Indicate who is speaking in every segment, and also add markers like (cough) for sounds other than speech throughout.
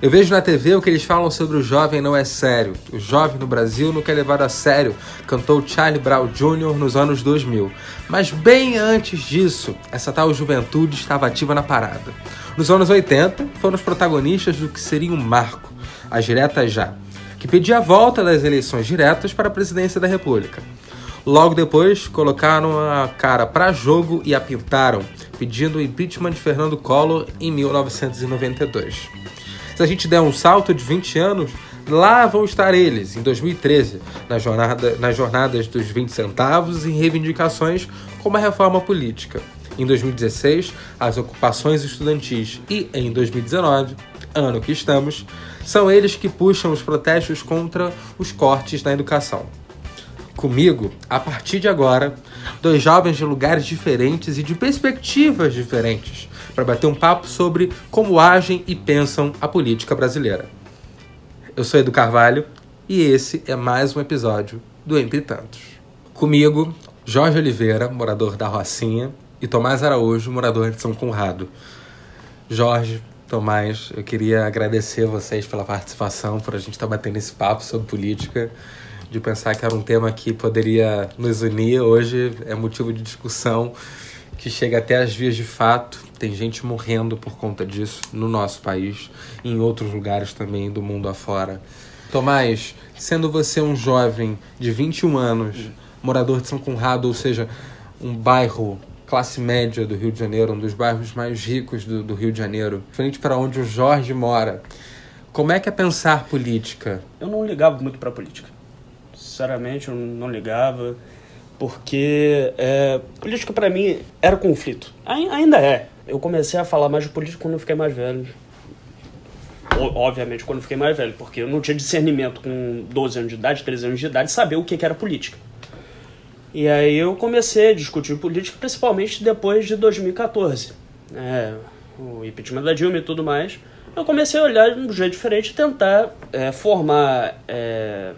Speaker 1: Eu vejo na TV o que eles falam sobre o jovem não é sério. O jovem no Brasil não quer levar a sério, cantou Charlie Brown Jr. nos anos 2000. Mas bem antes disso, essa tal juventude estava ativa na parada. Nos anos 80, foram os protagonistas do que seria um marco, as diretas já, que pedia a volta das eleições diretas para a presidência da República. Logo depois, colocaram a cara para jogo e a pintaram, pedindo o impeachment de Fernando Collor em 1992. Se a gente der um salto de 20 anos, lá vão estar eles, em 2013, na jornada, nas jornadas dos 20 centavos e reivindicações como a reforma política. Em 2016, as ocupações estudantis e em 2019, ano que estamos, são eles que puxam os protestos contra os cortes na educação. Comigo, a partir de agora, dois jovens de lugares diferentes e de perspectivas diferentes para bater um papo sobre como agem e pensam a política brasileira. Eu sou Edu Carvalho e esse é mais um episódio do Entre Tantos. Comigo, Jorge Oliveira, morador da Rocinha, e Tomás Araújo, morador de São Conrado. Jorge, Tomás, eu queria agradecer vocês pela participação, por a gente estar tá batendo esse papo sobre política, de pensar que era um tema que poderia nos unir. Hoje é motivo de discussão que chega até as vias de fato. Tem gente morrendo por conta disso no nosso país e em outros lugares também do mundo afora. Tomás, sendo você um jovem de 21 anos, morador de São Conrado, ou seja, um bairro classe média do Rio de Janeiro, um dos bairros mais ricos do, do Rio de Janeiro, frente para onde o Jorge mora, como é que é pensar política?
Speaker 2: Eu não ligava muito para política. Sinceramente, eu não ligava porque é, política para mim era conflito. Ainda é. Eu comecei a falar mais de política quando eu fiquei mais velho. Obviamente, quando eu fiquei mais velho, porque eu não tinha discernimento com 12 anos de idade, 13 anos de idade, saber o que era política. E aí eu comecei a discutir política, principalmente depois de 2014. É, o impeachment da Dilma e tudo mais. Eu comecei a olhar de um jeito diferente e tentar é, formar é,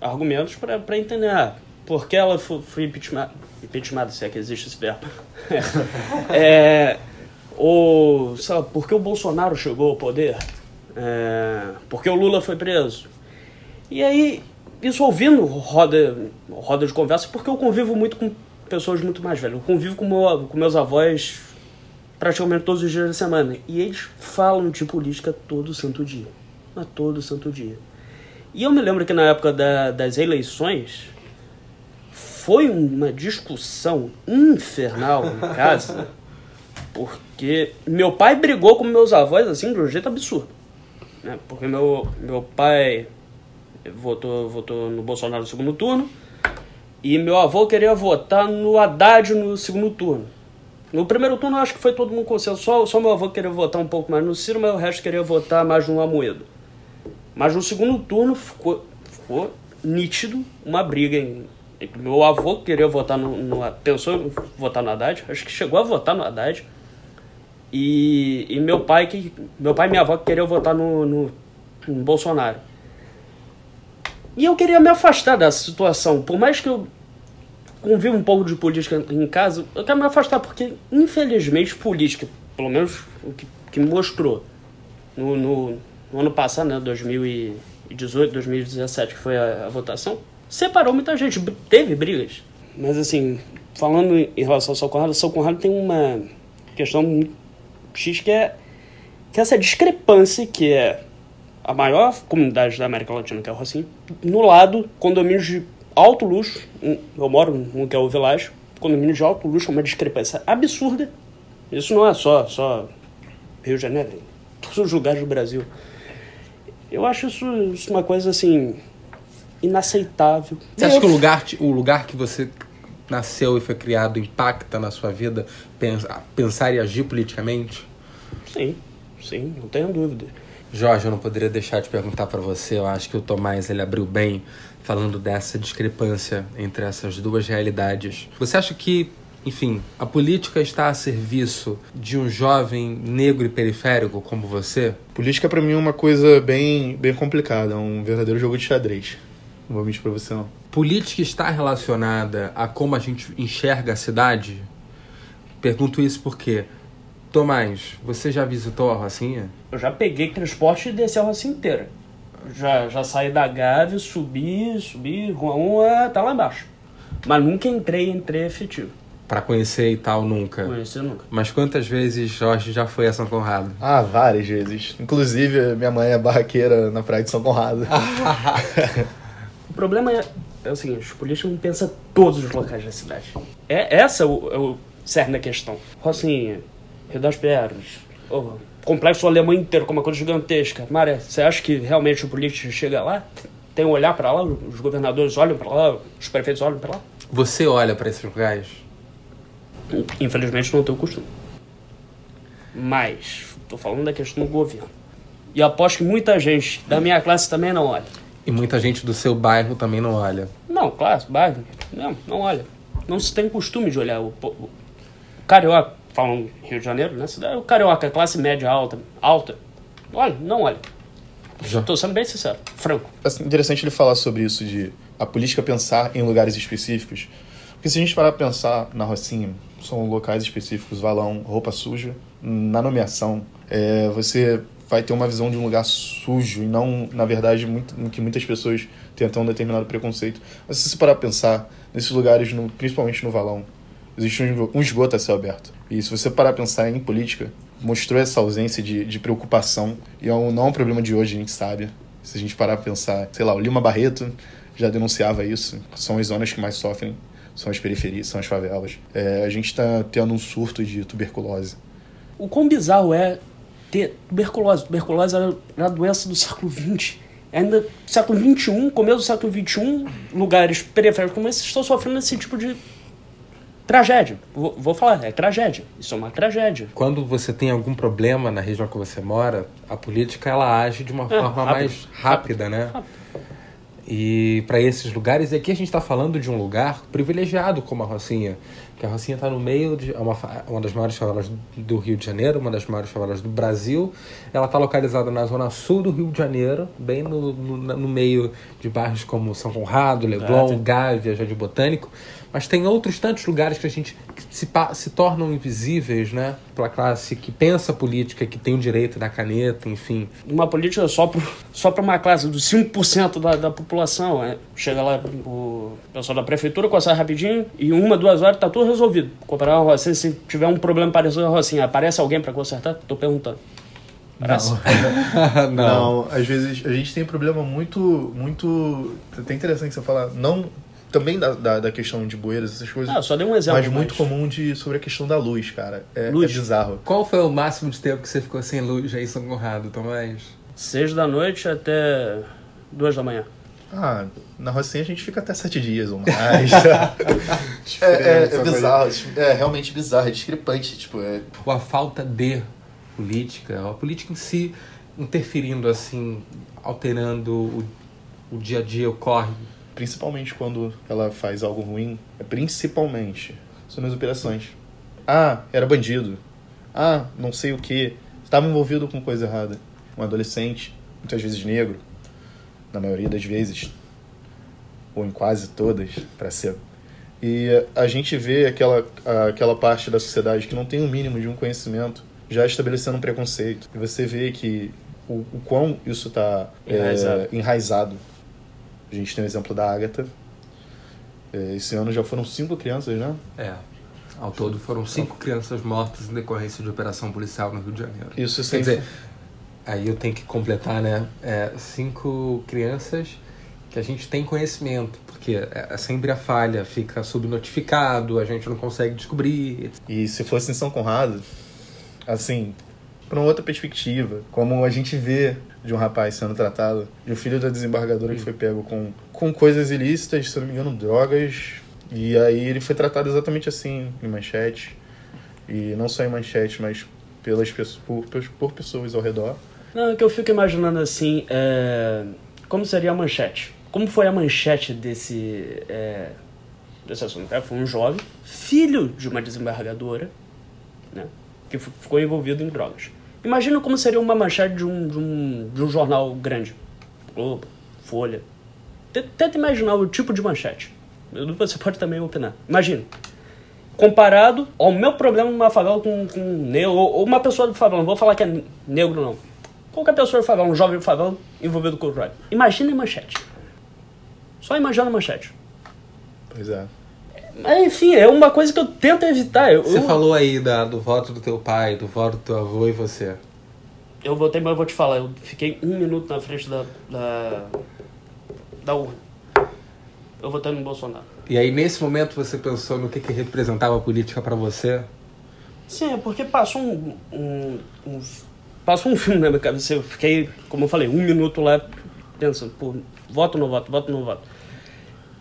Speaker 2: argumentos para entender. Ah, por que ela foi, foi impeachment, impeachment, se é que existe esse verbo. (laughs) é, ou, sabe, por que o Bolsonaro chegou ao poder? É, por que o Lula foi preso? E aí, isso ouvindo roda, roda de conversa, porque eu convivo muito com pessoas muito mais velhas. Eu convivo com, meu, com meus avós praticamente todos os dias da semana. E eles falam de política todo santo dia. Mas todo santo dia. E eu me lembro que na época da, das eleições, foi uma discussão infernal em casa, porque meu pai brigou com meus avós assim de um jeito absurdo. Né? Porque meu, meu pai votou, votou no Bolsonaro no segundo turno e meu avô queria votar no Haddad no segundo turno. No primeiro turno, acho que foi todo mundo consenso. Só, só meu avô queria votar um pouco mais no Ciro, mas o resto queria votar mais no Amoedo. Mas no segundo turno ficou, ficou nítido uma briga em, meu avô queria votar no, no. Pensou em votar no Haddad, acho que chegou a votar no Haddad. E, e meu pai que. Meu pai e minha avó queriam votar no, no, no Bolsonaro. E eu queria me afastar dessa situação. Por mais que eu conviva um pouco de política em casa, eu quero me afastar, porque infelizmente política, pelo menos o que, que mostrou no, no, no ano passado, né, 2018, 2017, que foi a, a votação, separou muita gente, teve brigas. Mas assim, falando em relação ao São Conrado, São Conrado tem uma questão X que é que essa discrepância que é a maior comunidade da América Latina, que é o Rocinho, no lado, condomínios de alto luxo, eu moro no que é o Village, condomínios de alto luxo, uma discrepância absurda. Isso não é só, só Rio de Janeiro, todos os lugares do Brasil. Eu acho isso, isso uma coisa assim inaceitável.
Speaker 1: Você acha que o lugar, o lugar que você nasceu e foi criado impacta na sua vida pensar e agir politicamente?
Speaker 2: Sim, sim, não tenho dúvida.
Speaker 1: Jorge, eu não poderia deixar de perguntar para você. Eu acho que o Tomás ele abriu bem falando dessa discrepância entre essas duas realidades. Você acha que, enfim, a política está a serviço de um jovem negro e periférico como você?
Speaker 3: Política para mim é uma coisa bem, bem complicada, é um verdadeiro jogo de xadrez. Não vou mentir pra você, não.
Speaker 1: Política está relacionada a como a gente enxerga a cidade? Pergunto isso porque Tomás, você já visitou a Rocinha?
Speaker 2: Eu já peguei transporte e desci a Rocinha inteira. Já, já saí da Gávea, subi, subi, Rua 1, tá lá embaixo. Mas nunca entrei, entrei efetivo.
Speaker 1: Pra conhecer e tal, nunca.
Speaker 2: Conheci nunca.
Speaker 1: Mas quantas vezes Jorge já foi a São Conrado?
Speaker 3: Ah, várias vezes. Inclusive, minha mãe é barraqueira na praia de São Conrado. (laughs)
Speaker 2: O problema é, é o seguinte, os políticos não pensam todos os locais da cidade. É, essa é o, é o cerne da questão. Rocinha, Rio das Pedras, o complexo alemão inteiro, com uma coisa gigantesca. Maré, você acha que realmente o político chega lá? Tem um olhar pra lá? Os governadores olham pra lá? Os prefeitos olham pra lá?
Speaker 1: Você olha pra esses lugares?
Speaker 2: Infelizmente não tenho costume. Mas, tô falando da questão do governo. E aposto que muita gente da minha classe também não olha.
Speaker 1: E muita gente do seu bairro também não olha.
Speaker 2: Não, claro, bairro. Não, não olha. Não se tem costume de olhar o, po- o carioca, falam Rio de Janeiro, né? Cidade- O carioca, classe média alta, alta. Olha, não olha.
Speaker 1: Já.
Speaker 2: Tô sendo bem sincero, franco.
Speaker 3: assim, interessante ele falar sobre isso de a política pensar em lugares específicos. Porque se a gente parar pra pensar na Rocinha, são locais específicos, valão, roupa suja, na nomeação, é, você vai ter uma visão de um lugar sujo e não, na verdade, muito, que muitas pessoas tentam um determinado preconceito. Mas se você parar pra pensar, nesses lugares, no- principalmente no valão, existe um esgoto a céu aberto. E se você parar pra pensar em política, mostrou essa ausência de, de preocupação. E é um- não é um problema de hoje, a gente sabe. Se a gente parar pra pensar, sei lá, o Lima Barreto já denunciava isso. São as zonas que mais sofrem, são as periferias, são as favelas. É, a gente tá tendo um surto de tuberculose.
Speaker 2: O quão bizarro é ter tuberculose. Tuberculose era era a doença do século XX. Ainda século XXI, começo do século XXI, lugares periféricos como esse estão sofrendo esse tipo de tragédia. Vou, vou falar, é tragédia. Isso é uma tragédia.
Speaker 1: Quando você tem algum problema na região que você mora, a política ela age de uma
Speaker 2: É,
Speaker 1: forma
Speaker 2: rápido,
Speaker 1: mais rápida, né?
Speaker 2: rápido.
Speaker 1: E para esses lugares, e aqui a gente está falando de um lugar privilegiado como a Rocinha, que a Rocinha está no meio de é uma, uma das maiores favelas do Rio de Janeiro, uma das maiores favelas do Brasil. Ela está localizada na zona sul do Rio de Janeiro, bem no, no, no meio de bairros como São Conrado, Leblon, Gávea, Jardim Botânico. Mas tem outros tantos lugares que a gente que se, se tornam invisíveis, né? Pela classe que pensa política, que tem o direito da caneta, enfim.
Speaker 2: Uma política só para só pra uma classe dos 5% da, da população. É. Chega lá o pessoal da prefeitura, consegue rapidinho, e em uma, duas horas tá tudo resolvido. Comparar a Rocinha, se tiver um problema parecido com a Rocinha, aparece alguém para consertar? Tô perguntando. Parece? (laughs)
Speaker 1: não.
Speaker 3: Não, às vezes a gente tem um problema muito, muito. Até interessante você falar. Não. Também da, da, da questão de bueiros, essas coisas.
Speaker 2: Ah, só dei um exemplo.
Speaker 3: mas muito comum de, sobre a questão da luz, cara. É,
Speaker 2: Luz.
Speaker 3: é bizarro.
Speaker 1: Qual foi o máximo de tempo que você ficou sem luz aí em São Conrado, Tomás?
Speaker 2: Seis da noite até duas da manhã.
Speaker 3: Ah, na Rocinha a gente fica até sete dias ou (laughs) mais. é, é, é bizarro, é realmente bizarro, é discrepante. Tipo, é,
Speaker 1: Ou a falta de política, a política em si interferindo assim, alterando o, o dia a dia, o corre.
Speaker 3: Principalmente quando ela faz algo ruim, é principalmente são nas operações. Ah, era bandido. Ah, não sei o que. Estava envolvido com coisa errada. Um adolescente, muitas vezes negro, na maioria das vezes, ou em quase todas, para ser. E a gente vê aquela, aquela parte da sociedade que não tem o um mínimo de um conhecimento já estabelecendo um preconceito. E você vê que o, o quão isso está
Speaker 2: Enraizado.
Speaker 3: enraizado. A gente tem o exemplo da Agatha. É, Esse ano já foram cinco crianças, né?
Speaker 1: É. Ao todo foram cinco crianças mortas em decorrência de operação policial no Rio de Janeiro.
Speaker 3: Isso
Speaker 1: Quer
Speaker 3: sem
Speaker 1: dizer, aí eu tenho que completar, né? É, cinco crianças que a gente tem conhecimento, porque é, sempre a falha fica subnotificado, a gente não consegue descobrir.
Speaker 3: E se fosse em São Conrado, assim, para uma outra perspectiva, como a gente vê de um rapaz sendo tratado, de um filho da desembargadora que foi pego com, com coisas ilícitas, se não me engano, drogas, e aí ele foi tratado exatamente assim, em manchete, e não só em manchete, mas pelas por, por pessoas ao redor.
Speaker 2: Não, é que eu fico imaginando assim, é, como seria a manchete? Como foi a manchete desse, é, desse assunto? É, foi um jovem, filho de uma desembargadora, né, que ficou envolvido em drogas. Imagina como seria uma manchete de um, de um, de um jornal grande. Globo, Folha. Tenta imaginar o tipo de manchete. Você pode também opinar. Imagina. comparado ao meu problema numa favela com, com um negro, ou uma pessoa do favela, não vou falar que é negro não. Qualquer pessoa do favela, um jovem do favela envolvido com o crime. Imagina a manchete. Só imagina a manchete.
Speaker 3: Pois é.
Speaker 2: Mas, enfim, é uma coisa que eu tento evitar. Eu,
Speaker 1: Você
Speaker 2: eu,
Speaker 1: falou aí da, do voto do teu pai, do voto do teu avô e você.
Speaker 2: eu votei, mas eu vou te falar, eu fiquei um minuto na frente da, da, da urna. Eu votei no Bolsonaro.
Speaker 1: E aí, nesse momento, você pensou no que, que representava a política pra você?
Speaker 2: Sim, é porque passou um, um, um- passou um filme na minha cabeça. Eu fiquei, como eu falei, um minuto lá pensando, pô, voto ou não voto, voto ou não voto.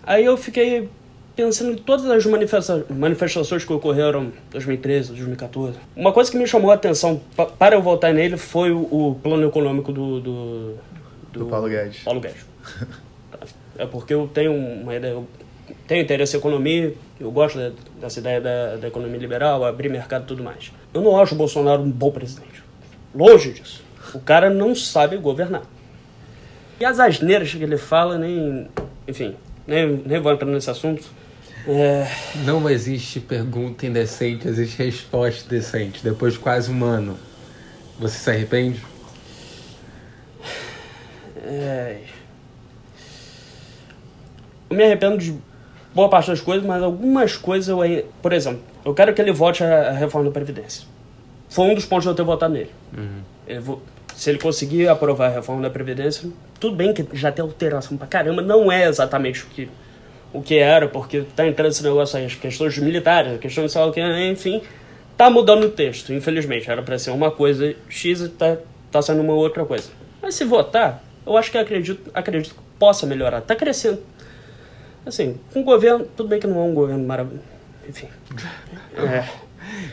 Speaker 2: Aí eu fiquei pensando em todas as manifesta manifestações que ocorreram em 2013, 2014. Uma coisa que me chamou a atenção pa- para eu votar nele foi o, o plano econômico do, do,
Speaker 3: Do Paulo Guedes.
Speaker 2: Paulo Guedes. É porque eu tenho uma ideia, eu tenho interesse em economia, eu gosto dessa ideia da, da economia liberal, abrir mercado e tudo mais. Eu não acho o Bolsonaro um bom presidente. Longe disso. O cara não sabe governar. E as asneiras que ele fala, nem. Enfim, nem, nem vou entrar nesse assunto. É,
Speaker 1: Não existe pergunta indecente, existe resposta decente. Depois de quase um ano, você se arrepende?
Speaker 2: É... Eu me arrependo de boa parte das coisas, mas algumas coisas eu. Por exemplo, eu quero que ele vote a reforma da Previdência. Foi um dos pontos de eu ter votado nele. Ele vo- Se ele conseguir aprovar a reforma da Previdência, tudo bem que já tem alteração pra caramba, não é exatamente o que, o que era, porque tá entrando esse negócio aí, as questões militares, a questão de sei lá o que, enfim, tá mudando o texto, infelizmente. Era pra ser uma coisa X e tá, tá sendo uma outra coisa. Mas se votar, eu acho que acredito, acredito que possa melhorar. Tá crescendo. Assim, com o governo, tudo bem que não é um governo maravilhoso. Enfim. É.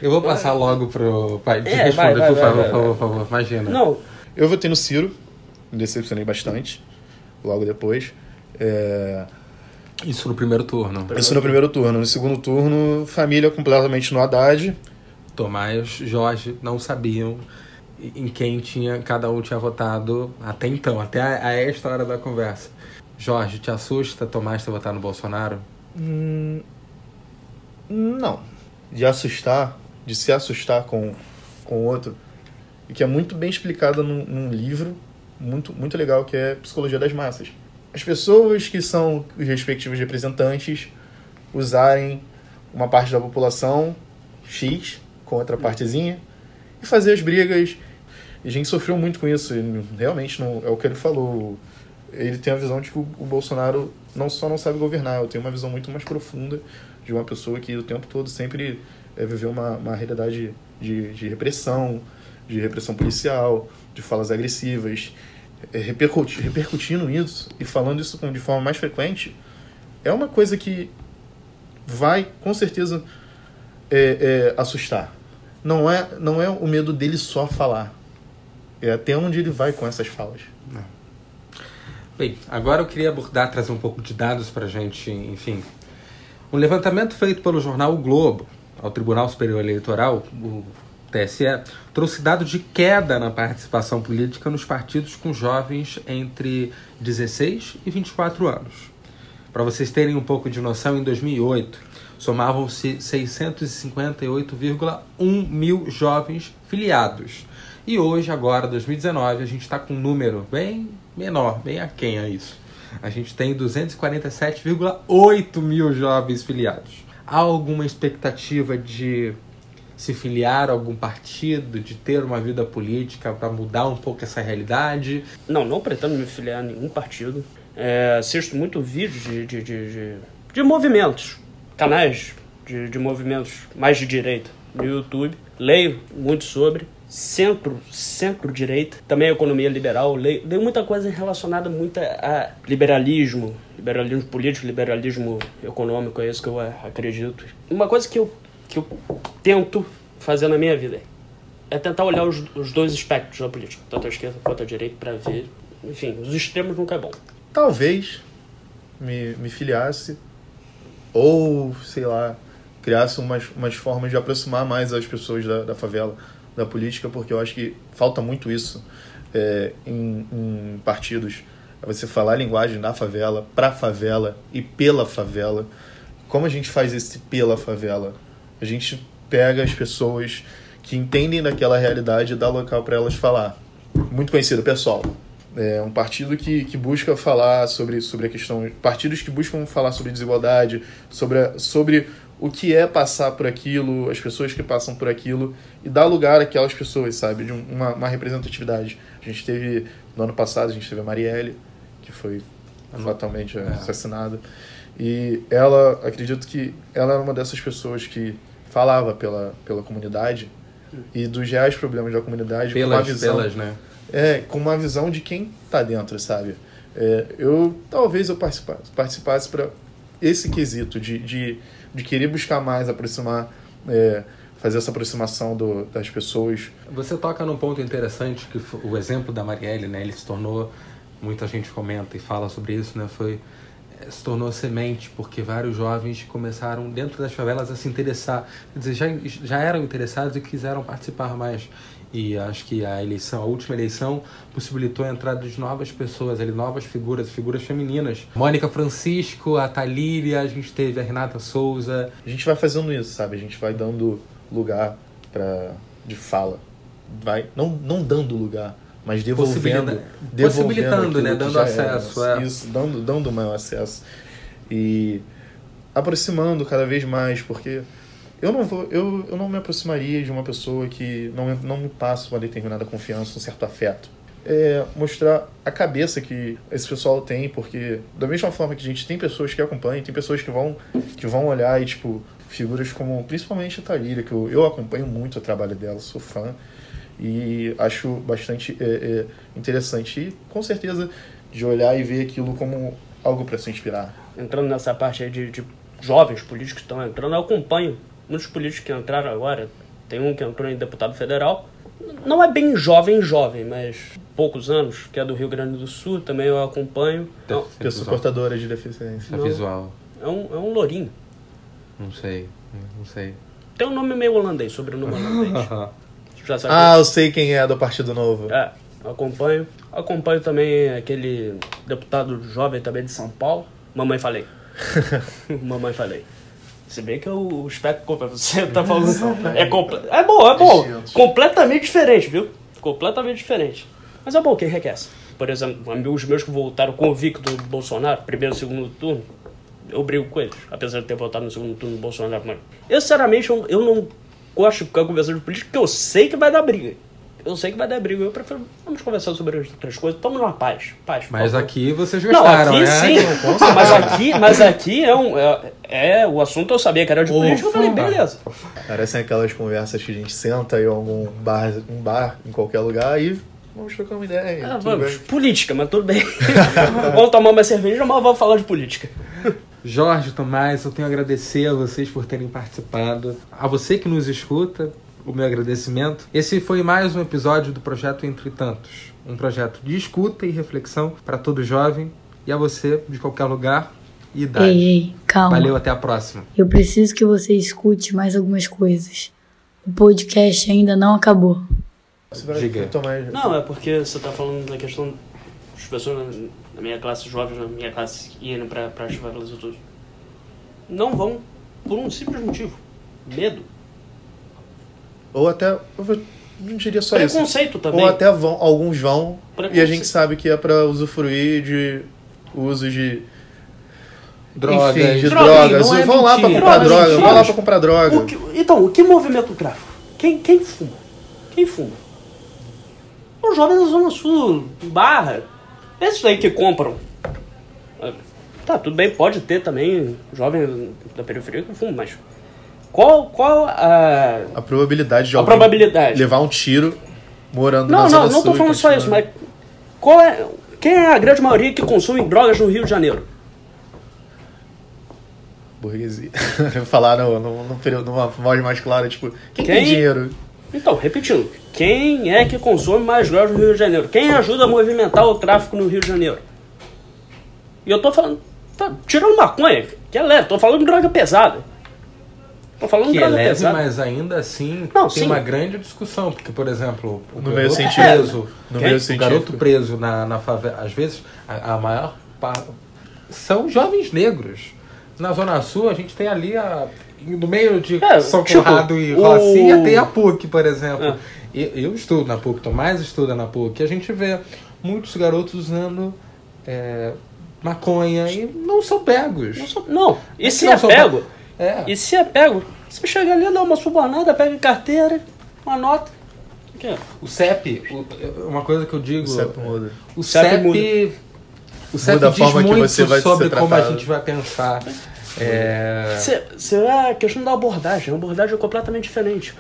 Speaker 1: Eu vou passar logo pro pai.
Speaker 2: É,
Speaker 1: Responda,
Speaker 2: vai, vai,
Speaker 1: por
Speaker 2: vai,
Speaker 1: favor,
Speaker 2: vai,
Speaker 1: por favor, favor. Imagina.
Speaker 2: Não,
Speaker 3: Eu votei no Ciro, me decepcionei bastante, logo depois. É,
Speaker 1: Isso no primeiro turno.
Speaker 3: Isso no primeiro turno. No segundo turno, família completamente no Haddad.
Speaker 1: Tomás, Jorge não sabiam em quem tinha cada um tinha votado até então, até a, a esta hora da conversa. Jorge, te assusta Tomás ter votado no Bolsonaro?
Speaker 3: Não. De assustar, de se assustar com com outro, e que é muito bem explicada num, num livro muito, muito legal que é Psicologia das Massas. As pessoas que são os respectivos representantes usarem uma parte da população X com outra partezinha e fazer as brigas. E a gente sofreu muito com isso. realmente não é o que ele falou. Ele tem a visão de que o, o Bolsonaro não só não sabe governar, eu tenho uma visão muito mais profunda de uma pessoa que o tempo todo sempre eh, viveu uma, uma realidade de, de repressão, de repressão policial, de falas agressivas, eh, repercuti- repercutindo isso e falando isso de forma mais frequente, é uma coisa que vai com certeza é, é, assustar. Não é, não é o medo dele só falar, é até onde ele vai com essas falas.
Speaker 1: Bem, agora eu queria abordar, trazer um pouco de dados pra gente, enfim. Um levantamento feito pelo jornal O Globo ao Tribunal Superior Eleitoral, o TSE, trouxe dado de queda na participação política nos partidos com jovens entre 16 e 24 anos. Para vocês terem um pouco de noção, em 2008 somavam-se 658,1 mil jovens filiados. E hoje, agora, 2019, a gente está com um número bem menor, bem aquém a isso. A gente tem 247,8 mil jovens filiados. Há alguma expectativa de se filiar a algum partido, de ter uma vida política para mudar um pouco essa realidade?
Speaker 2: Não, não pretendo me filiar a nenhum partido. É, assisto muito vídeos de, de, de, de, de movimentos, canais de, de movimentos mais de direita no YouTube. Leio muito sobre. Centro, centro-direita, também economia liberal. Leio, leio muita coisa relacionada muito a liberalismo, liberalismo político, liberalismo econômico, é isso que eu acredito. Uma coisa que eu, que eu tento fazer na minha vida é tentar olhar os, os dois aspectos da política, tanto a esquerda quanto a direita, para ver. Enfim, os extremos nunca é bom.
Speaker 3: Talvez me, me filiasse, ou, sei lá, criasse umas, umas formas de aproximar mais as pessoas da, da favela da política, porque eu acho que falta muito isso é, em, em partidos. É você falar a linguagem da favela, pra favela e pela favela. Como a gente faz esse pela favela? A gente pega as pessoas que entendem daquela realidade e dá local para elas falar. Muito conhecido, pessoal. É um partido que, que busca falar sobre, sobre a questão. Partidos que buscam falar sobre desigualdade, sobre, a, sobre o que é passar por aquilo, as pessoas que passam por aquilo, e dar lugar àquelas pessoas, sabe? De uma, uma representatividade. A gente teve, no ano passado, a gente teve a Marielle, que foi fatalmente é. assassinada. E ela, acredito que ela era uma dessas pessoas que falava pela, pela comunidade e dos reais problemas da comunidade
Speaker 1: pelas,
Speaker 3: com uma visão,
Speaker 1: pelas, né?
Speaker 3: É, com uma visão de quem está dentro, sabe? É, eu talvez eu participasse, participasse para esse quesito de, de, de querer buscar mais, aproximar, é, fazer essa aproximação do, das pessoas.
Speaker 1: Você toca num ponto interessante que o exemplo da Marielle, né? Ele se tornou muita gente comenta e fala sobre isso, né? Foi se tornou semente, porque vários jovens começaram dentro das favelas a se interessar, quer dizer, já, já eram interessados e quiseram participar mais. E acho que a eleição, a última eleição, possibilitou a entrada de novas pessoas, ali, novas figuras, figuras femininas. Mônica Francisco, a Talíria, a gente teve a Renata Souza.
Speaker 3: A gente vai fazendo isso, sabe? A gente vai dando lugar para de fala. Vai, não, não dando lugar, mas devolvendo, devolvendo
Speaker 1: possibilitando, né, dando acesso,
Speaker 3: é. isso, dando, dando maior acesso e aproximando cada vez mais, porque eu não vou, eu, eu não me aproximaria de uma pessoa que não, não me passa uma determinada confiança, um certo afeto. É mostrar a cabeça que esse pessoal tem, porque da mesma forma que a gente tem pessoas que acompanham, tem pessoas que vão que vão olhar e tipo figuras como principalmente a Thalíria, que eu, eu acompanho muito o trabalho dela, sou fã e acho bastante é, é, interessante. E com certeza de olhar e ver aquilo como algo para se inspirar.
Speaker 2: Entrando nessa parte aí de, de jovens políticos que estão entrando, eu acompanho muitos políticos que entraram agora. Tem um que entrou em deputado federal. Não é bem jovem, jovem, mas poucos anos, que é do Rio Grande do Sul, também eu acompanho.
Speaker 3: Pessoa portadora de deficiência.
Speaker 1: É visual.
Speaker 2: É um, é um lourinho.
Speaker 1: Não sei, não sei.
Speaker 2: Tem um nome meio holandês, sobrenome holandês. (laughs)
Speaker 3: Já sabe? Ah, eu sei quem é do Partido Novo.
Speaker 2: É, acompanho. Acompanho também aquele deputado jovem também de São Paulo. Mamãe falei. (laughs) Mamãe falei. Se bem que o espectro que você tá falando é, comple... é bom, é bom. Completamente diferente, viu? Completamente diferente. Mas é bom quem enriquece. Por exemplo, amigos meus que voltaram convictos do Bolsonaro, primeiro e segundo turno, eu brigo com eles, apesar de ter votado no segundo turno do Bolsonaro. Mas, eu, sinceramente, eu, eu não gosto de ficar conversando de política porque eu sei que vai dar briga. Eu sei que vai dar briga. Eu prefiro. Vamos conversar sobre outras coisas. Estamos numa paz. paz
Speaker 1: mas favor. aqui vocês gostaram,
Speaker 2: Não, aqui
Speaker 1: né?
Speaker 2: sim. (laughs) mas aqui, mas aqui é um. É, é, o assunto eu sabia que era de política, eu falei, beleza.
Speaker 3: Parecem aquelas conversas que a gente senta em algum bar, um bar em qualquer lugar e vamos trocar uma ideia.
Speaker 2: Ah, vamos, bem. política, mas tudo bem. (laughs) vamos tomar uma cerveja, mas vamos falar de política. (laughs)
Speaker 1: Jorge, Tomás, eu tenho a agradecer a vocês por terem participado. A você que nos escuta, o meu agradecimento. Esse foi mais um episódio do projeto Entre Tantos, um projeto de escuta e reflexão para todo jovem e a você de qualquer lugar e idade.
Speaker 4: Ei, ei, calma.
Speaker 1: Valeu, até a próxima.
Speaker 4: Eu preciso que você escute mais algumas coisas. O podcast ainda não acabou.
Speaker 3: Você vai Diga. tomar...
Speaker 2: Não, é porque você está falando da questão das pessoas na minha classe, jovens na minha classe, indo para as favelas e tudo. Não vão por um simples motivo: medo.
Speaker 3: Ou até. Eu não diria só
Speaker 2: Preconceito isso. Preconceito também.
Speaker 3: Ou até vão, alguns vão. E a gente sabe que é para usufruir de uso de.
Speaker 1: Drogas.
Speaker 3: Enfim, de drogas. É vão lá para comprar drogas, droga. Vão lá para comprar droga.
Speaker 2: O que, então, o que movimenta o tráfico? Quem, quem fuma? Quem fuma? Os jovens da Zona Sul, Barra, esses daí que compram. Tá, tudo bem, pode ter também jovem da periferia que fuma, mas. Qual, qual a.
Speaker 3: A probabilidade de
Speaker 2: a probabilidade.
Speaker 3: levar um tiro morando
Speaker 2: não,
Speaker 3: na
Speaker 2: Não, não, não tô falando só isso, mas. Qual é. Quem é a grande maioria que consome drogas no Rio de Janeiro?
Speaker 3: Burguesia. Falar no, no, no numa voz mais clara, tipo, quem, quem tem dinheiro?
Speaker 2: Então, repetindo, quem é que consome mais drogas no Rio de Janeiro? Quem ajuda a movimentar o tráfico no Rio de Janeiro? E eu tô falando, tá, tirando maconha, que é leve, tô falando de droga pesada.
Speaker 1: Tô falando que de droga é leve, pesada. mas ainda assim Não, tem sim. uma grande discussão, porque, por exemplo, o
Speaker 3: no meio
Speaker 1: científico, preso, no meio o garoto preso na, na favela, às vezes, a, a maior parte são jovens negros. Na Zona Sul, a gente tem ali a no meio de
Speaker 2: É,
Speaker 1: São
Speaker 2: tipo,
Speaker 1: Conrado e
Speaker 2: o-
Speaker 1: Rocinha tem a PUC, por exemplo.
Speaker 2: É.
Speaker 1: Eu estudo na PUC, Tomás estuda na PUC. A gente vê muitos garotos usando é, maconha e não são pegos.
Speaker 2: Não, sou- não. e
Speaker 1: É
Speaker 2: se
Speaker 1: que
Speaker 2: é pego?
Speaker 1: É.
Speaker 2: E se é pego? Você chega ali, dá uma subornada, pega a carteira, uma nota. Aqui.
Speaker 1: O CEP, o- uma coisa que eu digo.
Speaker 3: O CEP muda.
Speaker 1: O
Speaker 2: CEP
Speaker 1: CEP,
Speaker 2: muda.
Speaker 1: o CEP
Speaker 3: Muda a
Speaker 1: diz
Speaker 3: forma que
Speaker 1: muito
Speaker 3: você vai
Speaker 1: sobre
Speaker 3: ser
Speaker 1: como a
Speaker 3: tratado.
Speaker 1: gente vai pensar. É,
Speaker 2: Cê- cê é a questão da abordagem. A abordagem é completamente diferente.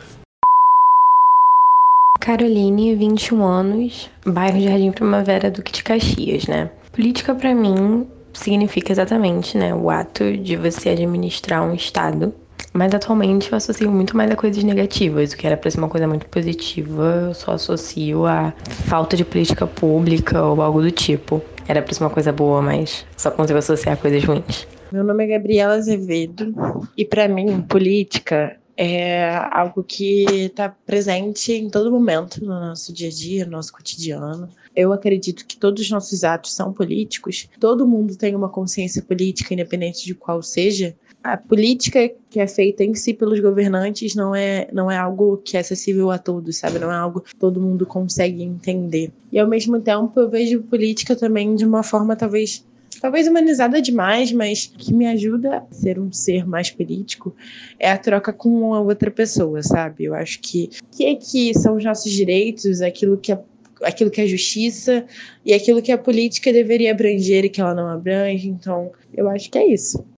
Speaker 5: Caroline, 21 anos, bairro Jardim Primavera, Duque de Caxias, né? Política pra mim significa exatamente, né, o ato de você administrar um estado. Mas atualmente eu associo muito mais a coisas negativas, o que era pra ser uma coisa muito positiva, eu só associo a falta de política pública ou algo do tipo. Era pra ser uma coisa boa, mas só consigo associar coisas ruins.
Speaker 6: Meu nome é Gabriela Azevedo e para mim política é algo que está presente em todo momento no nosso dia a dia, no nosso cotidiano. Eu acredito que todos os nossos atos são políticos. Todo mundo tem uma consciência política, independente de qual seja. A política que é feita em si pelos governantes não é, não é algo que é acessível a todos, sabe? Não é algo que todo mundo consegue entender. E ao mesmo tempo eu vejo política também de uma forma talvez talvez humanizada demais, mas que me ajuda a ser um ser mais político é a troca com uma outra pessoa, sabe? Eu acho que que é que são os nossos direitos, aquilo que é aquilo que é justiça e aquilo que a política deveria abranger e que ela não abrange. Então, eu acho que é isso.